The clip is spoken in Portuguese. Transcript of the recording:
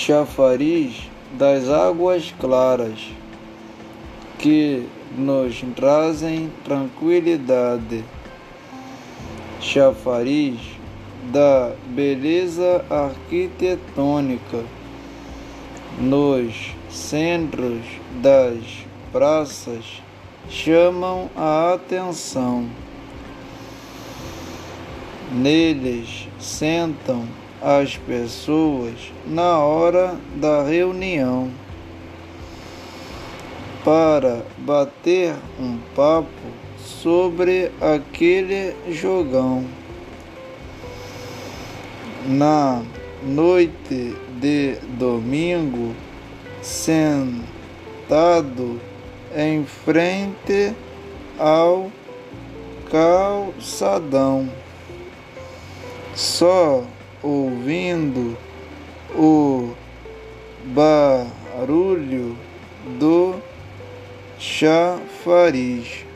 chafariz das águas claras, que nos trazem tranquilidade, chafariz da beleza arquitetônica nos centros das praças chamam a atenção. Neles sentam as pessoas na hora da reunião para bater um papo sobre aquele jogão. Na noite de domingo, sentado em frente ao calçadão, só ouvindo o barulho do chafariz.